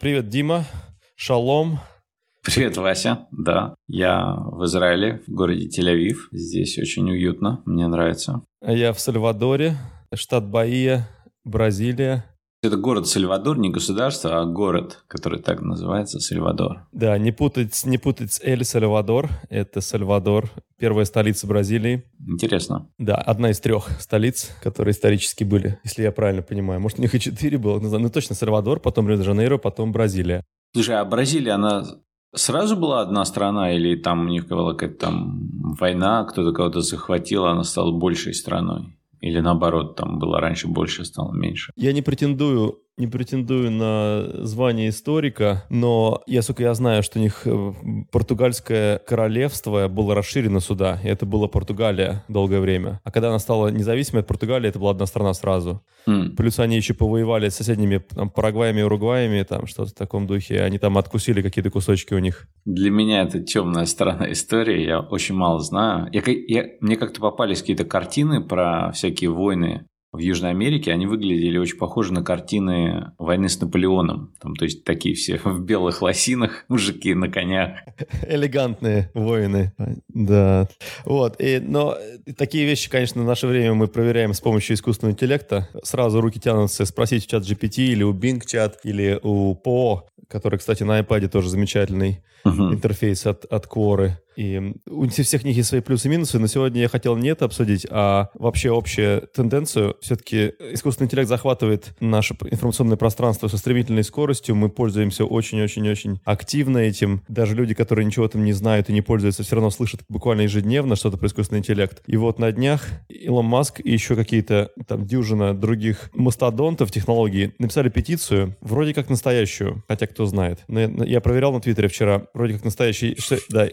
Привет, Дима. Шалом. Привет, Вася. Да, я в Израиле, в городе Тель-Авив. Здесь очень уютно, мне нравится. Я в Сальвадоре, штат Баия, Бразилия. Это город Сальвадор, не государство, а город, который так называется, Сальвадор. Да, не путать, не путать Эль-Сальвадор. Это Сальвадор, первая столица Бразилии. Интересно. Да, одна из трех столиц, которые исторически были, если я правильно понимаю. Может, у них и четыре было, ну точно Сальвадор, потом Рио-де-Жанейро, потом Бразилия. Слушай, а Бразилия, она сразу была одна страна или там у них была какая-то там война, кто-то кого-то захватил, а она стала большей страной? Или наоборот, там было раньше больше, стало меньше? Я не претендую не претендую на звание историка, но я, сука, я знаю, что у них э, португальское королевство было расширено сюда, и это была Португалия долгое время. А когда она стала независимой от Португалии, это была одна страна сразу. Mm. Плюс они еще повоевали с соседними там, Парагваями и Уругваями, там что-то в таком духе, они там откусили какие-то кусочки у них. Для меня это темная сторона истории, я очень мало знаю. Я, я, мне как-то попались какие-то картины про всякие войны в Южной Америке, они выглядели очень похожи на картины войны с Наполеоном. Там, то есть такие все в белых лосинах, мужики на конях. Элегантные воины. Да. Вот. И, но такие вещи, конечно, в наше время мы проверяем с помощью искусственного интеллекта. Сразу руки тянутся спросить у чат GPT или у Bing чат или у PO, который, кстати, на iPad тоже замечательный uh-huh. интерфейс от, от Quora. И у всех них есть свои плюсы и минусы, но сегодня я хотел не это обсудить, а вообще общую тенденцию. Все-таки искусственный интеллект захватывает наше информационное пространство со стремительной скоростью. Мы пользуемся очень-очень-очень активно этим. Даже люди, которые ничего там не знают и не пользуются, все равно слышат буквально ежедневно что-то про искусственный интеллект. И вот на днях Илон Маск и еще какие-то там дюжина других мастодонтов технологий написали петицию, вроде как настоящую, хотя кто знает. Но я проверял на Твиттере вчера, вроде как настоящий... Да,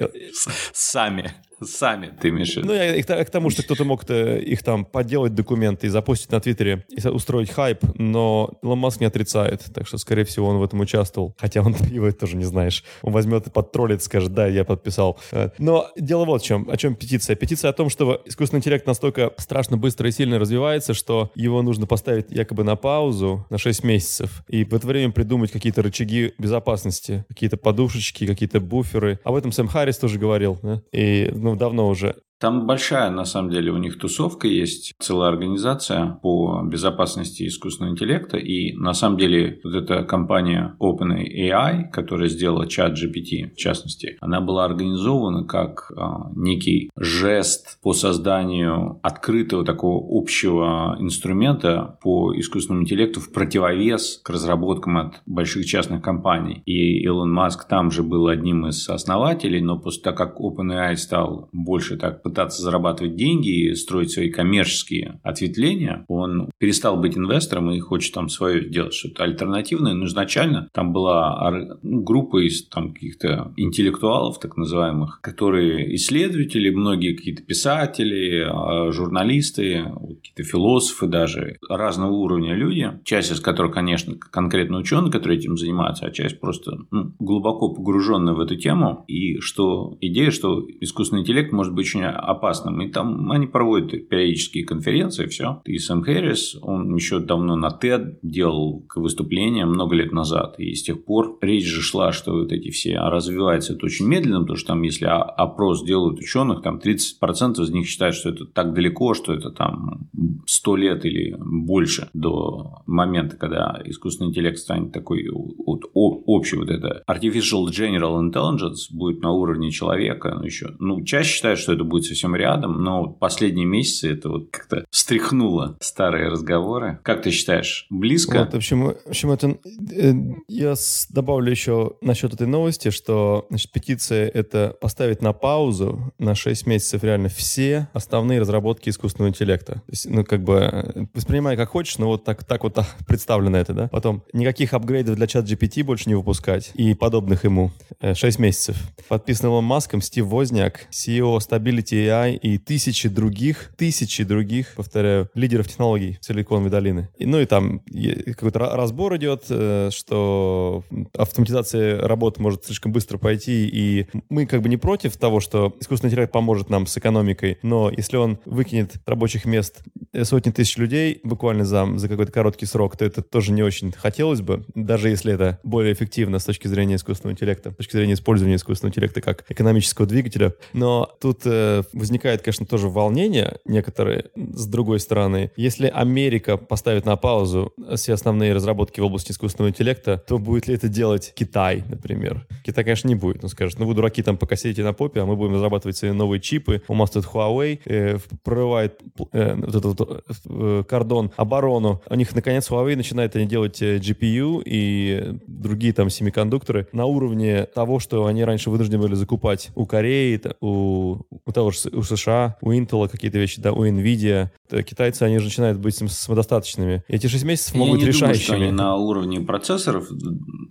Сами. Сами, ты имеешь Ну, я к, тому, что кто-то мог -то их там подделать документы и запустить на Твиттере, и устроить хайп, но Илон Маск не отрицает, так что, скорее всего, он в этом участвовал. Хотя он его тоже не знаешь. Он возьмет и подтроллит, скажет, да, я подписал. Э, но дело вот в чем. О чем петиция? Петиция о том, что искусственный интеллект настолько страшно быстро и сильно развивается, что его нужно поставить якобы на паузу на 6 месяцев, и в это время придумать какие-то рычаги безопасности, какие-то подушечки, какие-то буферы. Об этом Сэм Харрис тоже говорил, да? И ну, давно уже. Там большая, на самом деле, у них тусовка есть, целая организация по безопасности искусственного интеллекта. И на самом деле вот эта компания OpenAI, которая сделала чат GPT, в частности, она была организована как а, некий жест по созданию открытого такого общего инструмента по искусственному интеллекту в противовес к разработкам от больших частных компаний. И Илон Маск там же был одним из основателей, но после того, как OpenAI стал больше так пытаться зарабатывать деньги и строить свои коммерческие ответвления, он перестал быть инвестором и хочет там свое делать что-то альтернативное. Но изначально там была ну, группа из там каких-то интеллектуалов, так называемых, которые исследователи, многие какие-то писатели, а, журналисты, какие-то философы даже, разного уровня люди, часть из которых, конечно, конкретно ученые, которые этим занимаются, а часть просто ну, глубоко погруженная в эту тему. И что идея, что искусственный интеллект может быть очень опасным. И там они проводят периодические конференции, все. И Сэм Хэрис, он еще давно на TED делал выступления много лет назад. И с тех пор речь же шла, что вот эти все а развивается это очень медленно, потому что там, если опрос делают ученых, там 30% из них считают, что это так далеко, что это там 100 лет или больше до момента, когда искусственный интеллект станет такой вот, общий вот это artificial general intelligence будет на уровне человека, ну еще, ну чаще считают, что это будет совсем рядом, но последние месяцы это вот как-то встряхнуло старые разговоры. Как ты считаешь, близко? Вот, в общем, в общем это, э, я добавлю еще насчет этой новости, что значит, петиция — это поставить на паузу на 6 месяцев реально все основные разработки искусственного интеллекта. То есть, ну, как бы, э, воспринимай как хочешь, но вот так, так вот представлено это, да? Потом, никаких апгрейдов для чат GPT больше не выпускать и подобных ему. 6 э, месяцев. Подписан Илон Маском Стив Возняк, CEO Stability OpenAI и тысячи других, тысячи других, повторяю, лидеров технологий Силиконовой долины. И, ну и там какой-то разбор идет, э, что автоматизация работы может слишком быстро пойти, и мы как бы не против того, что искусственный интеллект поможет нам с экономикой, но если он выкинет рабочих мест сотни тысяч людей буквально за, за какой-то короткий срок, то это тоже не очень хотелось бы, даже если это более эффективно с точки зрения искусственного интеллекта, с точки зрения использования искусственного интеллекта как экономического двигателя. Но тут э, возникает, конечно, тоже волнение некоторые с другой стороны. Если Америка поставит на паузу все основные разработки в области искусственного интеллекта, то будет ли это делать Китай, например? Китай, конечно, не будет. Он скажет, ну вы, дураки, там пока сидите на попе, а мы будем разрабатывать свои новые чипы. У нас тут Huawei э, прорывает э, вот этот вот, э, кордон оборону. У них, наконец, Huawei начинает они делать э, GPU и другие там семикондукторы на уровне того, что они раньше вынуждены были закупать у Кореи, у, у того же у США, у Intel какие-то вещи, да, у Nvidia. Китайцы, они же начинают быть самодостаточными. И эти 6 месяцев могут быть решающими. Думаю, что они на уровне процессоров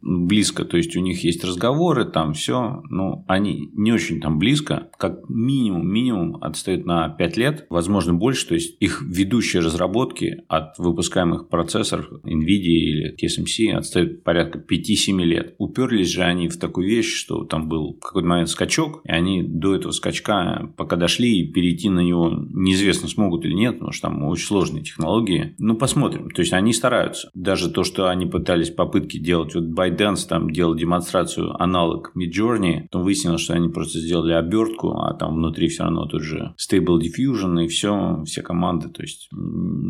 близко, то есть у них есть разговоры, там все, но они не очень там близко, как минимум, минимум отстают на 5 лет, возможно больше, то есть их ведущие разработки от выпускаемых процессоров NVIDIA или TSMC отстают порядка 5-7 лет. Уперлись же они в такую вещь, что там был какой-то момент скачок, и они до этого скачка, пока дошли, и перейти на него неизвестно смогут или нет, потому что там очень сложные технологии. Ну, посмотрим. То есть, они стараются. Даже то, что они пытались попытки делать, вот ByteDance там делал демонстрацию аналог Midjourney, то выяснилось, что они просто сделали обертку, а там внутри все равно тут же Stable Diffusion и все, все команды. То есть,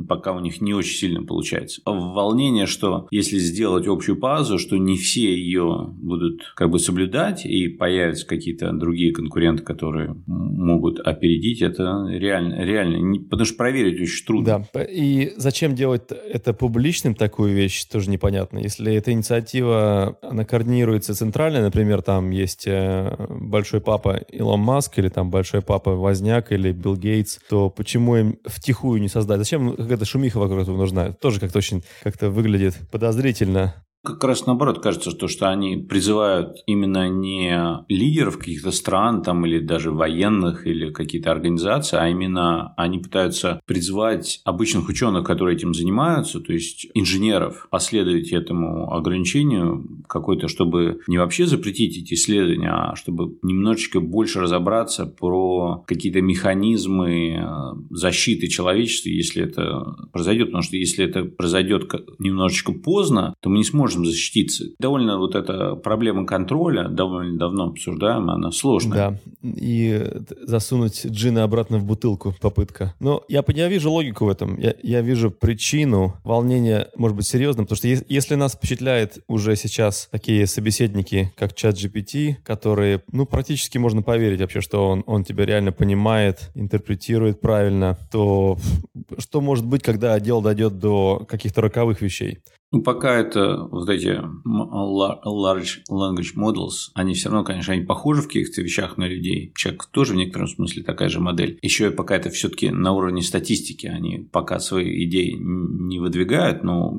пока у них не очень сильно получается. Волнение, что если сделать общую базу, что не все ее будут как бы соблюдать и появятся какие-то другие конкуренты, которые могут опередить, это реально, реально, потому что проверить очень трудно. Да, и зачем делать это публичным, такую вещь, тоже непонятно. Если эта инициатива, она координируется центрально, например, там есть э, большой папа Илон Маск или там большой папа Возняк или Билл Гейтс, то почему им втихую не создать? Зачем какая-то шумиха вокруг этого нужна? Тоже как-то очень как-то выглядит подозрительно. Как раз наоборот кажется, что, что они призывают именно не лидеров каких-то стран там, или даже военных или какие-то организации, а именно они пытаются призвать обычных ученых, которые этим занимаются, то есть инженеров, последовать этому ограничению какой-то, чтобы не вообще запретить эти исследования, а чтобы немножечко больше разобраться про какие-то механизмы э, защиты человечества, если это произойдет. Потому что если это произойдет немножечко поздно, то мы не сможем можем защититься. Довольно вот эта проблема контроля, довольно давно обсуждаемая, она сложная. Да, и засунуть джина обратно в бутылку попытка. Но я, я вижу логику в этом, я, я вижу причину волнения, может быть, серьезным, потому что если нас впечатляет уже сейчас такие собеседники, как чат GPT, которые, ну, практически можно поверить вообще, что он, он тебя реально понимает, интерпретирует правильно, то что может быть, когда дело дойдет до каких-то роковых вещей? Ну, пока это вот эти large language models, они все равно, конечно, они похожи в каких-то вещах на людей. Человек тоже в некотором смысле такая же модель. Еще пока это все-таки на уровне статистики. Они пока свои идеи не выдвигают, но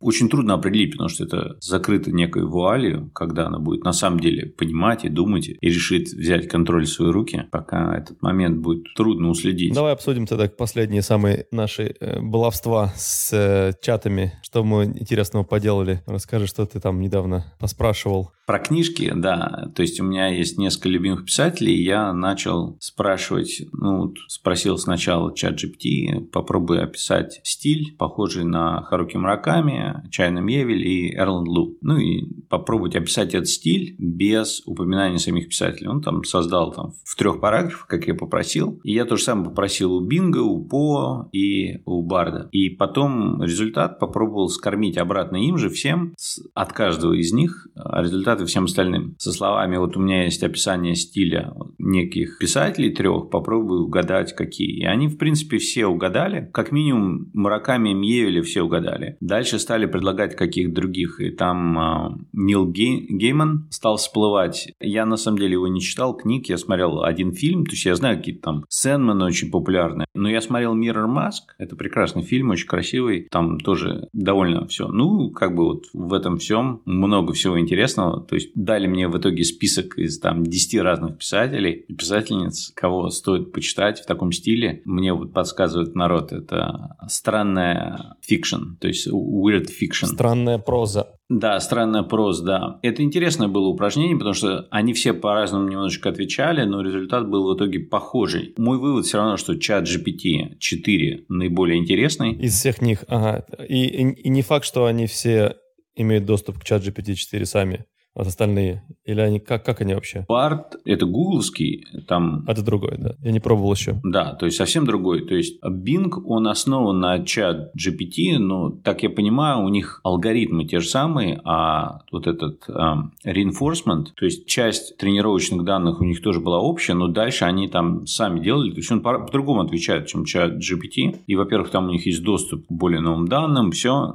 очень трудно определить, потому что это закрыто некой вуалью, когда она будет на самом деле понимать и думать и решит взять контроль в свои руки. Пока этот момент будет трудно уследить. Давай обсудим тогда последние самые наши э, баловства с э, чатами, что мы интересного поделали? Расскажи, что ты там недавно поспрашивал. Про книжки, да. То есть у меня есть несколько любимых писателей, я начал спрашивать, ну, спросил сначала чат GPT, попробуй описать стиль, похожий на Харуки Мураками, Чайна Мьевель и Эрланд Лу. Ну и попробовать описать этот стиль без упоминания самих писателей. Он там создал там в трех параграфах, как я попросил. И я то же самое попросил у Бинга, у По и у Барда. И потом результат попробовал скормить обратно им же всем от каждого из них результат результаты всем остальным. Со словами, вот у меня есть описание стиля неких писателей трех, попробую угадать, какие. И они, в принципе, все угадали. Как минимум, Мураками и Мьевели все угадали. Дальше стали предлагать каких других. И там э, Нил Гейман стал всплывать. Я, на самом деле, его не читал, книг. Я смотрел один фильм. То есть, я знаю какие-то там Сэндманы очень популярные. Но я смотрел Mirror Mask. Это прекрасный фильм, очень красивый. Там тоже довольно все. Ну, как бы вот в этом всем много всего интересного. То есть, дали мне в итоге список из там 10 разных писателей и писательниц, кого стоит почитать в таком стиле. Мне вот подсказывает народ. Это странная fiction, то есть weird fiction. Странная проза. Да, странная проза, да. Это интересное было упражнение, потому что они все по-разному немножечко отвечали, но результат был в итоге похожий. Мой вывод все равно, что ChatGPT 4 наиболее интересный. Из всех них, ага. И, и, и не факт, что они все имеют доступ к ChatGPT 4 сами вот остальные? Или они как, как они вообще? Bard – это гугловский, там… Это другой, да? Я не пробовал еще. Да, то есть совсем другой. То есть Bing, он основан на чат GPT, но, так я понимаю, у них алгоритмы те же самые, а вот этот um, reinforcement, то есть часть тренировочных данных у них тоже была общая, но дальше они там сами делали, то есть он по-другому отвечает, чем чат GPT. И, во-первых, там у них есть доступ к более новым данным, все.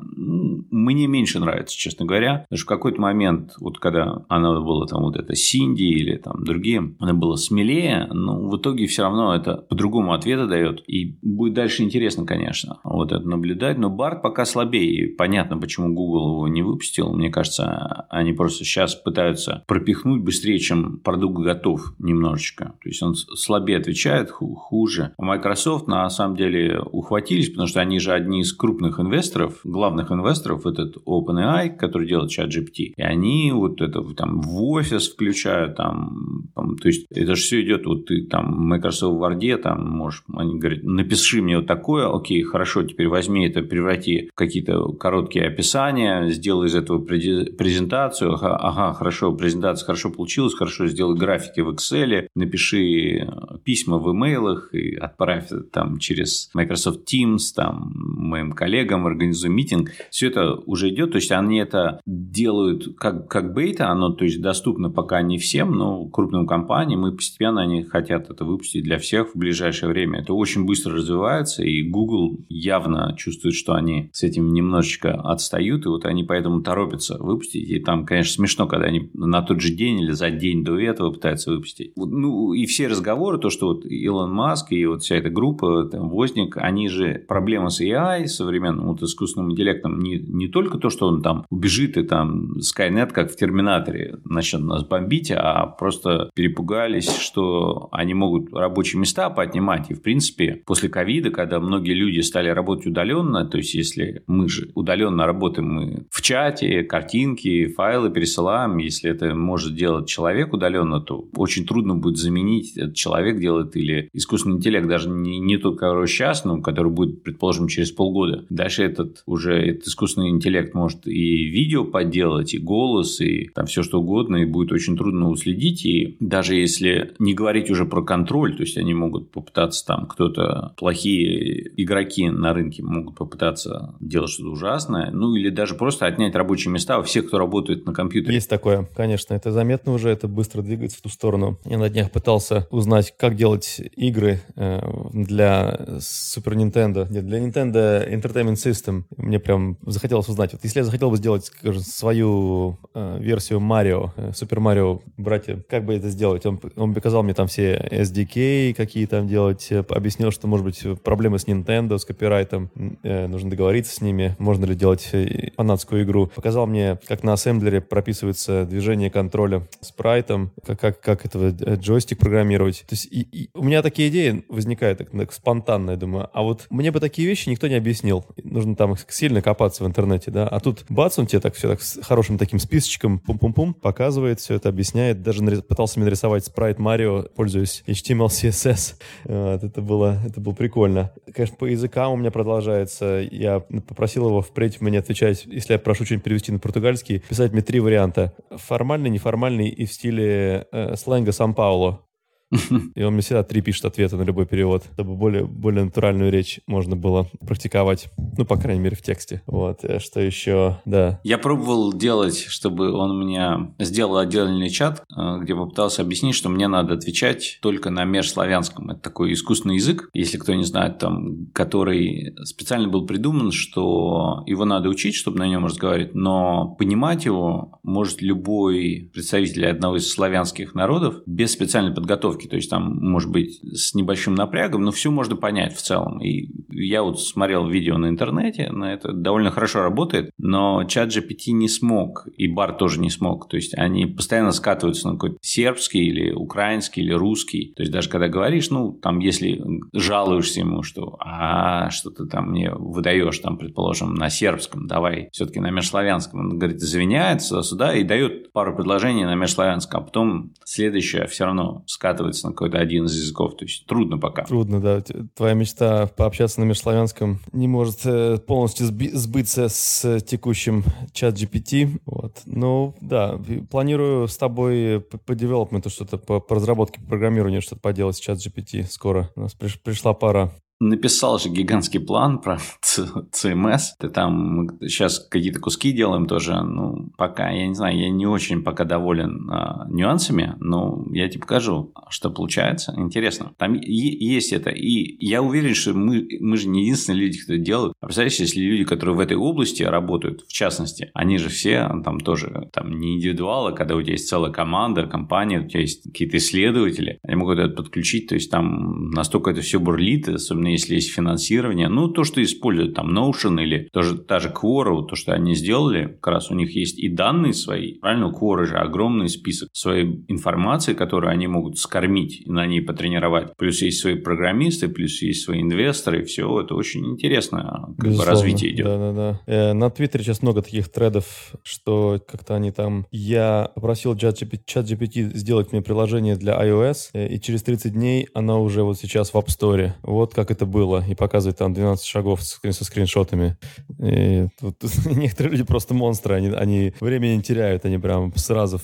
Мне меньше нравится, честно говоря, потому что в какой-то момент, вот когда она была там вот это Синди или там другие, она была смелее, но в итоге все равно это по-другому ответа дает. И будет дальше интересно, конечно, вот это наблюдать. Но Барт пока слабее. И понятно, почему Google его не выпустил. Мне кажется, они просто сейчас пытаются пропихнуть быстрее, чем продукт готов немножечко. То есть он слабее отвечает, хуже. А Microsoft на самом деле ухватились, потому что они же одни из крупных инвесторов, главных инвесторов, этот OpenAI, который делает чат GPT. И они вот это там в офис включают, там, там то есть это же все идет, вот ты там в Microsoft Word, там можешь, они говорят, напиши мне вот такое, окей, хорошо, теперь возьми это, преврати в какие-то короткие описания, сделай из этого презентацию, ага, ага, хорошо, презентация хорошо получилась, хорошо, сделай графики в Excel, напиши письма в имейлах и отправь там через Microsoft Teams, там, моим коллегам, организуй митинг, все это уже идет, то есть они это делают как, как бы бета, оно то есть доступно пока не всем, но крупным компаниям, и постепенно они хотят это выпустить для всех в ближайшее время. Это очень быстро развивается, и Google явно чувствует, что они с этим немножечко отстают, и вот они поэтому торопятся выпустить. И там, конечно, смешно, когда они на тот же день или за день до этого пытаются выпустить. Ну, и все разговоры, то, что вот Илон Маск и вот вся эта группа, там, Возник, они же проблема с AI, современным вот искусственным интеллектом, не, не только то, что он там убежит и там Skynet, как в Терминаторе начнут нас бомбить, а просто перепугались, что они могут рабочие места поднимать. И, в принципе, после ковида, когда многие люди стали работать удаленно, то есть, если мы же удаленно работаем, мы в чате, картинки, файлы пересылаем, если это может делать человек удаленно, то очень трудно будет заменить, этот человек делает или искусственный интеллект, даже не, не тот, который сейчас, но который будет, предположим, через полгода. Дальше этот уже этот искусственный интеллект может и видео подделать, и голос, и там все что угодно, и будет очень трудно уследить. И даже если не говорить уже про контроль, то есть они могут попытаться там кто-то, плохие игроки на рынке могут попытаться делать что-то ужасное, ну или даже просто отнять рабочие места у всех, кто работает на компьютере. Есть такое, конечно, это заметно уже, это быстро двигается в ту сторону. Я на днях пытался узнать, как делать игры э, для Super Nintendo, для Nintendo Entertainment System. Мне прям захотелось узнать, вот если я захотел бы сделать, скажем, свою э, версию Марио, Супер э, Марио, братья, как бы это сделать? Он, он показал мне там все SDK, какие там делать, э, объяснил, что, может быть, проблемы с Nintendo, с копирайтом, э, нужно договориться с ними, можно ли делать э, фанатскую игру. Показал мне, как на ассемблере прописывается движение контроля спрайтом, как, как, как этого джойстик программировать. То есть и, и у меня такие идеи возникают так, так спонтанно, я думаю. А вот мне бы такие вещи никто не объяснил. Нужно там сильно копаться в интернете, да. А тут бац, он тебе так все так с хорошим таким списочком пум-пум-пум, показывает все это, объясняет. Даже нарис... пытался мне нарисовать спрайт Марио, пользуясь HTML, CSS. Вот, это было, это было прикольно. Конечно, по языкам у меня продолжается. Я попросил его впредь мне отвечать, если я прошу что-нибудь перевести на португальский, писать мне три варианта. Формальный, неформальный и в стиле э, сленга Сан-Пауло. И он мне всегда три пишет ответы на любой перевод, чтобы более, более натуральную речь можно было практиковать. Ну, по крайней мере, в тексте. Вот. Э, что еще? Да. Я пробовал делать, чтобы он мне сделал отдельный чат, э, где попытался объяснить, что мне надо отвечать только на межславянском. Это такой искусственный язык, если кто не знает, там, который специально был придуман, что его надо учить, чтобы на нем разговаривать, но понимать его может любой представитель одного из славянских народов без специальной подготовки. То есть там, может быть, с небольшим напрягом, но все можно понять в целом. И я вот смотрел видео на интернете, на это довольно хорошо работает, но чат GPT не смог, и бар тоже не смог. То есть они постоянно скатываются на какой-то сербский или украинский или русский. То есть даже когда говоришь, ну, там, если жалуешься ему, что а, что ты там мне выдаешь, там, предположим, на сербском, давай все-таки на межславянском. Он говорит, извиняется сюда и дает пару предложений на межславянском, а потом следующее все равно скатывается на какой-то один из языков. То есть трудно пока. Трудно, да. Твоя мечта пообщаться на межславянском не может э, полностью сбыться с текущим чат GPT. Вот. Ну, да, планирую с тобой по девелопменту что-то, по, по разработке, по программированию что-то поделать с чат GPT скоро. У нас приш, пришла пора написал же гигантский план про CMS. Ты там сейчас какие-то куски делаем тоже. Ну, пока, я не знаю, я не очень пока доволен а, нюансами, но я тебе покажу, что получается. Интересно. Там есть это. И я уверен, что мы, мы же не единственные люди, кто это делают. Представляешь, если люди, которые в этой области работают, в частности, они же все там тоже там не индивидуалы, когда у тебя есть целая команда, компания, у тебя есть какие-то исследователи, они могут это подключить, то есть там настолько это все бурлит, особенно если есть финансирование. Ну, то, что используют там Notion или тоже та же Quora, то, что они сделали, как раз у них есть и данные свои. Правильно, у Quora же огромный список своей информации, которую они могут скормить и на ней потренировать. Плюс есть свои программисты, плюс есть свои инвесторы. Все это очень интересно, как бы развитие идет. Да, да, да. Э, на Твиттере сейчас много таких тредов, что как-то они там... Я попросил чат GPT сделать мне приложение для iOS, э, и через 30 дней она уже вот сейчас в App Store. Вот как это было, и показывает там 12 шагов со скриншотами. И тут, некоторые люди просто монстры, они, они времени не теряют, они прям сразу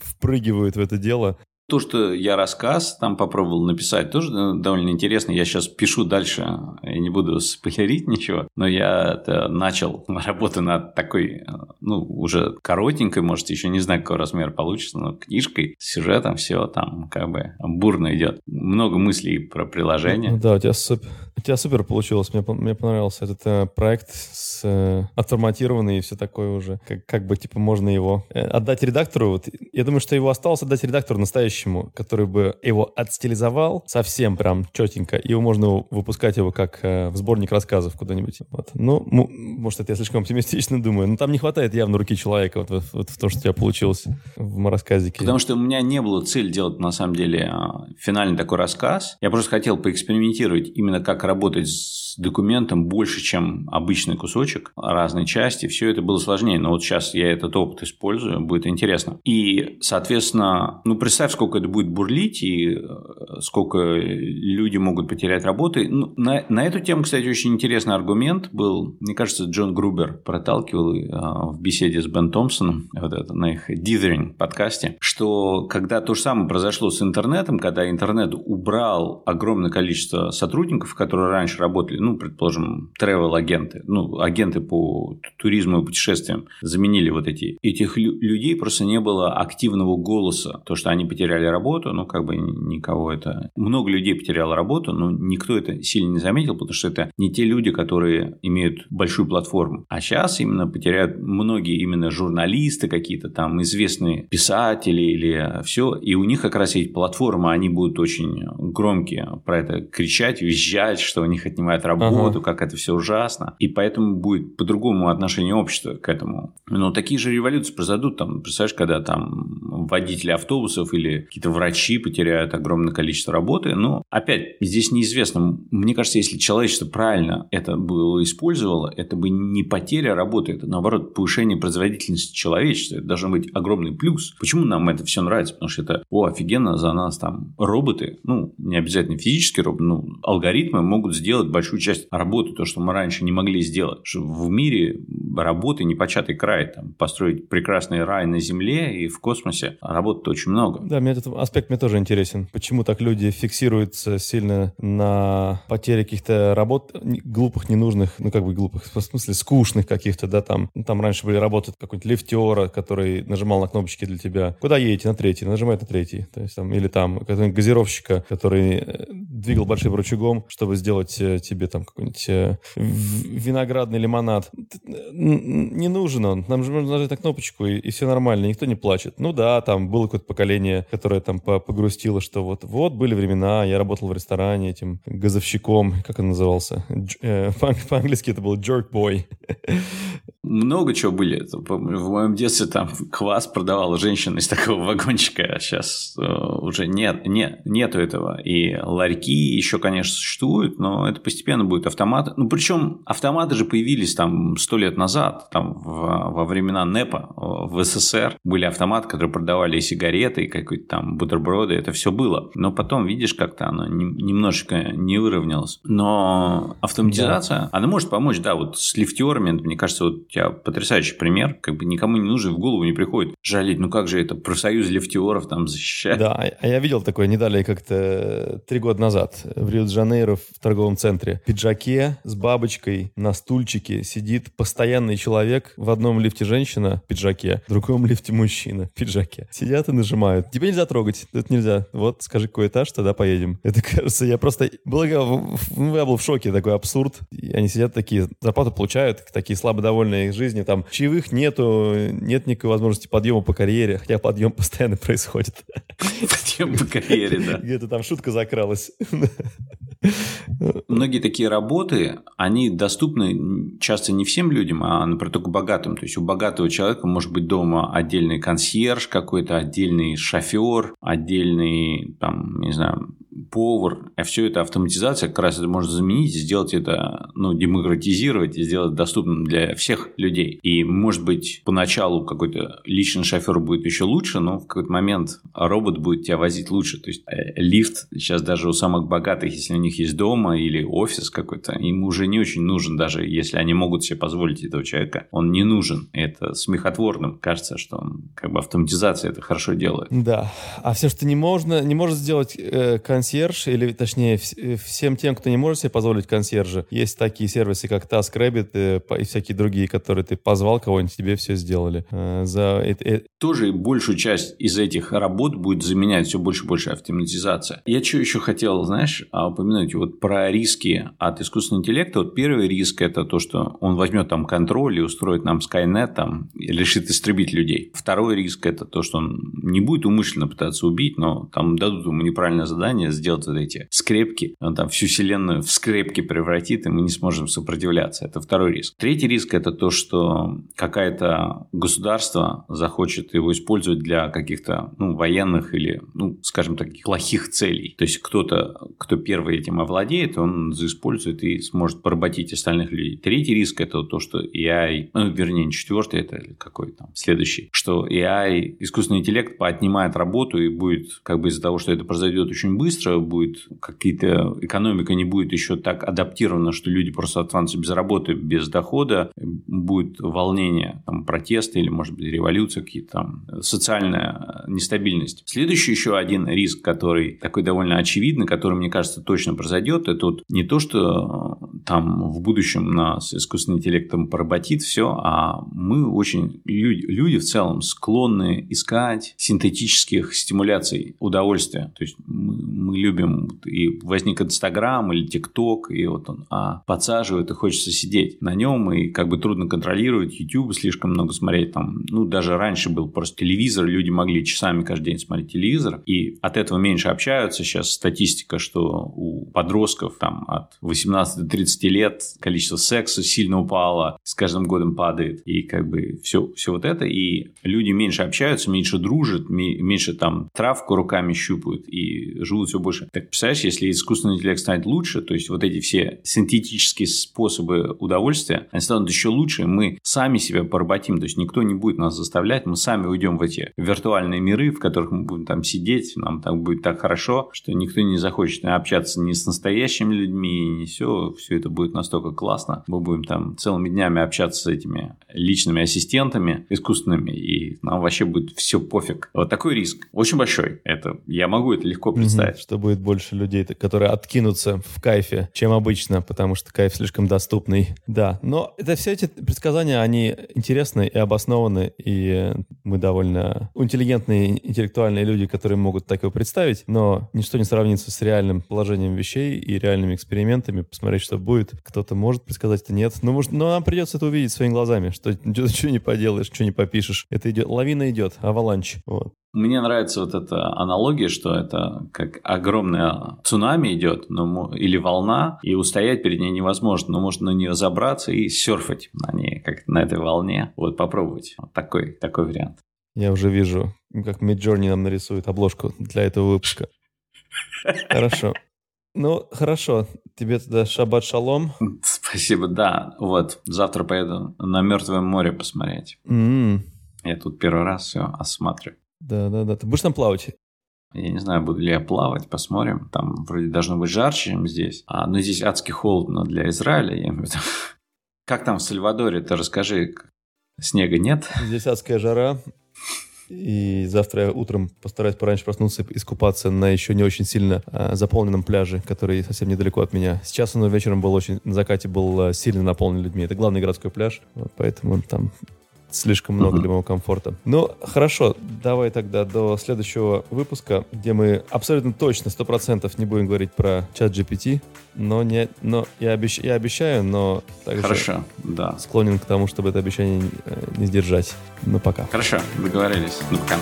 впрыгивают в это дело. То, что я рассказ там попробовал написать, тоже довольно интересно. Я сейчас пишу дальше, я не буду спойлерить ничего, но я начал работу над такой, ну, уже коротенькой, может, еще не знаю, какой размер получится, но книжкой, с сюжетом, все там как бы бурно идет. Много мыслей про приложение. Ну, да, у тебя супер, у тебя супер получилось. Мне, мне понравился этот э, проект с, э, отформатированный и все такое уже. Как, как бы, типа, можно его э, отдать редактору. Вот, я думаю, что его осталось отдать редактору настоящему по который бы его отстилизовал совсем прям четенько, и можно выпускать его как э, в сборник рассказов куда-нибудь. Вот. Ну, может, это я слишком оптимистично думаю, но там не хватает явно руки человека вот, вот в том, что у тебя получилось в рассказике. Потому что у меня не было цели делать, на самом деле, а, финальный такой рассказ. Я просто хотел поэкспериментировать именно как работать с документом больше, чем обычный кусочек, разные части. Все это было сложнее, но вот сейчас я этот опыт использую, будет интересно. И, соответственно, ну, представь, сколько сколько это будет бурлить и э, сколько люди могут потерять работы. Ну, на, на эту тему, кстати, очень интересный аргумент был. Мне кажется, Джон Грубер проталкивал э, в беседе с Бен Томпсоном вот это, на их Dithering подкасте, что когда то же самое произошло с интернетом, когда интернет убрал огромное количество сотрудников, которые раньше работали, ну, предположим, travel-агенты, ну, агенты по туризму и путешествиям, заменили вот эти. Этих людей просто не было активного голоса, то, что они потеряли потеряли работу, ну, как бы никого это... Много людей потеряло работу, но никто это сильно не заметил, потому что это не те люди, которые имеют большую платформу. А сейчас именно потеряют многие именно журналисты какие-то, там, известные писатели или все, и у них как раз есть платформа, они будут очень громкие про это кричать, визжать, что у них отнимают работу, ага. как это все ужасно. И поэтому будет по-другому отношение общества к этому. Но такие же революции произойдут, там, представляешь, когда там водители автобусов или какие-то врачи потеряют огромное количество работы. Но опять, здесь неизвестно. Мне кажется, если человечество правильно это было использовало, это бы не потеря работы, это наоборот повышение производительности человечества. Это должен быть огромный плюс. Почему нам это все нравится? Потому что это, о, офигенно, за нас там роботы, ну, не обязательно физические роботы, ну, алгоритмы могут сделать большую часть работы, то, что мы раньше не могли сделать. Что в мире работы непочатый край, там, построить прекрасный рай на Земле и в космосе космосе, работы очень много. Да, мне этот аспект мне тоже интересен. Почему так люди фиксируются сильно на потере каких-то работ глупых, ненужных, ну как бы глупых, в смысле скучных каких-то, да, там. Ну, там раньше были работы какой-нибудь лифтера, который нажимал на кнопочки для тебя. Куда едете? На третий. Нажимает на третий. То есть там, или там какого-нибудь газировщика, который э, двигал большим рычагом, чтобы сделать э, тебе там какой-нибудь э, виноградный лимонад. Не нужен он. Нам же можно нажать на кнопочку, и, и все нормально, никто не плачет. Ну да, там было какое-то поколение, которое там погрустило, что вот, вот были времена, я работал в ресторане этим газовщиком, как он назывался? Э, по-английски это был jerk boy. Много чего были. В моем детстве там квас продавала женщина из такого вагончика, а сейчас э, уже нет, нет, нету этого. И ларьки еще, конечно, существуют, но это постепенно будет автомат. Ну, причем автоматы же появились там сто лет назад, там в, во времена НЭПа в СССР были автоматы, которые продавали и сигареты, и какие-то там бутерброды, это все было. Но потом, видишь, как-то оно немножечко не выровнялось. Но автоматизация, да. она может помочь, да, вот с лифтерами, мне кажется, вот у тебя потрясающий пример, как бы никому не нужен, в голову не приходит жалеть, ну как же это, профсоюз лифтеров там защищает. Да, а я видел такое не далее как-то три года назад в Рио-де-Жанейро в торговом центре. В пиджаке с бабочкой на стульчике сидит постоянный человек, в одном лифте женщина в пиджаке, в другом лифте мужчина в пиджаке. Сидят и нажимают. Тебе нельзя трогать, это нельзя. Вот, скажи, какой этаж, тогда поедем. Это, кажется, я просто... Было, я был в шоке, такой абсурд. И они сидят такие, зарплату получают, такие слабо довольные их жизни, там чаевых нету, нет никакой возможности подъема по карьере, хотя подъем постоянно происходит. Подъем по карьере, да. Где-то там шутка закралась. Многие такие работы, они доступны часто не всем людям, а, например, только богатым. То есть у богатого человека может быть дома отдельный консьерж какой-то, отдельный шофер, отдельный, там, не знаю, повар, а все это автоматизация как раз это может заменить, сделать это, ну, демократизировать и сделать доступным для всех людей. И, может быть, поначалу какой-то личный шофер будет еще лучше, но в какой-то момент робот будет тебя возить лучше. То есть, э, лифт сейчас даже у самых богатых, если у них есть дома или офис какой-то, им уже не очень нужен, даже если они могут себе позволить этого человека, он не нужен. Это смехотворным кажется, что он, как бы автоматизация это хорошо делает. Да, а все, что не можно, не может сделать э, консьерж, или точнее э, всем тем, кто не может себе позволить консьержа, есть такие сервисы, как TaskRabbit э, и всякие другие, которые ты позвал кого-нибудь, тебе все сделали. Э, за... Тоже большую часть из этих работ будет заменять все больше и больше автоматизация. Я что еще хотел, знаешь, а, упомянуть вот про риски от искусственного интеллекта. Вот первый риск – это то, что он возьмет там контроль и устроит нам Skynet, там, и решит истребить людей. Второй риск – это то, что он не будет умышленно пытаться убить, но там дадут ему неправильное задание, сделать вот эти скрепки, он там всю вселенную в скрепки превратит, и мы не сможем сопротивляться. Это второй риск. Третий риск – это то, что какое-то государство захочет его использовать для каких-то ну, военных или, ну, скажем так, плохих целей. То есть, кто-то, кто первый этим овладеет, он заиспользует и сможет поработить остальных людей. Третий риск – это то, что AI, ну, вернее, не четвертый, это какой там следующий, что AI, искусственный интеллект, поотнимает работу и будет, как бы из-за того, что это произойдет очень быстро, будет, какие-то экономика не будет еще так адаптирована, что люди просто останутся без работы, без дохода, будет волнение, там, протесты или, может быть, революция, какие-то там, социальная нестабильность. Следующий еще один риск, который такой довольно очевидный, который, мне кажется, точно произойдет, это вот не то, что там в будущем нас искусственным интеллектом поработит все, а мы очень, люди, люди в целом склонны искать синтетических стимуляций удовольствия. То есть мы, мы любим, и возник Инстаграм или ТикТок, и вот он а, подсаживает, и хочется сидеть на нем, и как бы трудно контролировать, YouTube слишком много смотреть, там, ну, даже раньше был просто телевизор, люди могли часами каждый день смотреть телевизор, и от этого меньше общаются, сейчас статистика, что у подростков там от 18 до 30 лет количество секса сильно упало, с каждым годом падает, и как бы все, все вот это, и люди меньше общаются, меньше дружат, меньше там травку руками щупают, и живут все все больше. Так представляешь, если искусственный интеллект станет лучше, то есть вот эти все синтетические способы удовольствия, они станут еще лучше, мы сами себя поработим, то есть никто не будет нас заставлять, мы сами уйдем в эти виртуальные миры, в которых мы будем там сидеть, нам там будет так хорошо, что никто не захочет общаться ни с настоящими людьми, ни все, все это будет настолько классно, мы будем там целыми днями общаться с этими личными ассистентами искусственными, и нам вообще будет все пофиг. Вот такой риск. Очень большой. Это, я могу это легко представить. Угу, что будет больше людей, которые откинутся в кайфе, чем обычно, потому что кайф слишком доступный. Да, но это все эти предсказания, они интересны и обоснованы, и мы довольно интеллигентные, интеллектуальные люди, которые могут так его представить, но ничто не сравнится с реальным положением вещей и реальными экспериментами, посмотреть, что будет. Кто-то может предсказать, это нет. Но, может, но нам придется это увидеть своими глазами, что что не поделаешь, что не попишешь. Это идет, лавина идет, аваланч. Вот. Мне нравится вот эта аналогия, что это как огромная цунами идет, но, или волна, и устоять перед ней невозможно, но можно на нее забраться и серфать на ней, как на этой волне. Вот попробовать. Вот такой, такой вариант. Я уже вижу, как Midjourney нам нарисует обложку для этого выпуска. Хорошо. Ну, хорошо. Тебе тогда шаббат шалом. Спасибо, да. Вот, завтра поеду на Мертвое море посмотреть. Mm. Я тут первый раз все осматриваю. Да-да-да. Ты будешь там плавать? Я не знаю, буду ли я плавать, посмотрим. Там вроде должно быть жарче, чем здесь. А, но здесь адски холодно для Израиля. Я Как там в Сальвадоре? Ты расскажи. Снега нет? Здесь адская жара. И завтра я утром постараюсь пораньше проснуться и искупаться на еще не очень сильно а, заполненном пляже, который совсем недалеко от меня. Сейчас он вечером был очень, на закате был а, сильно наполнен людьми. Это главный городской пляж, вот, поэтому там слишком много uh-huh. для моего комфорта. Ну, хорошо, давай тогда до следующего выпуска, где мы абсолютно точно, сто процентов не будем говорить про чат GPT, но, не, но я, обещ, я обещаю, но также Хорошо, да. склонен к тому, чтобы это обещание не, э, не сдержать. Ну, пока. Хорошо, договорились. Ну, пока.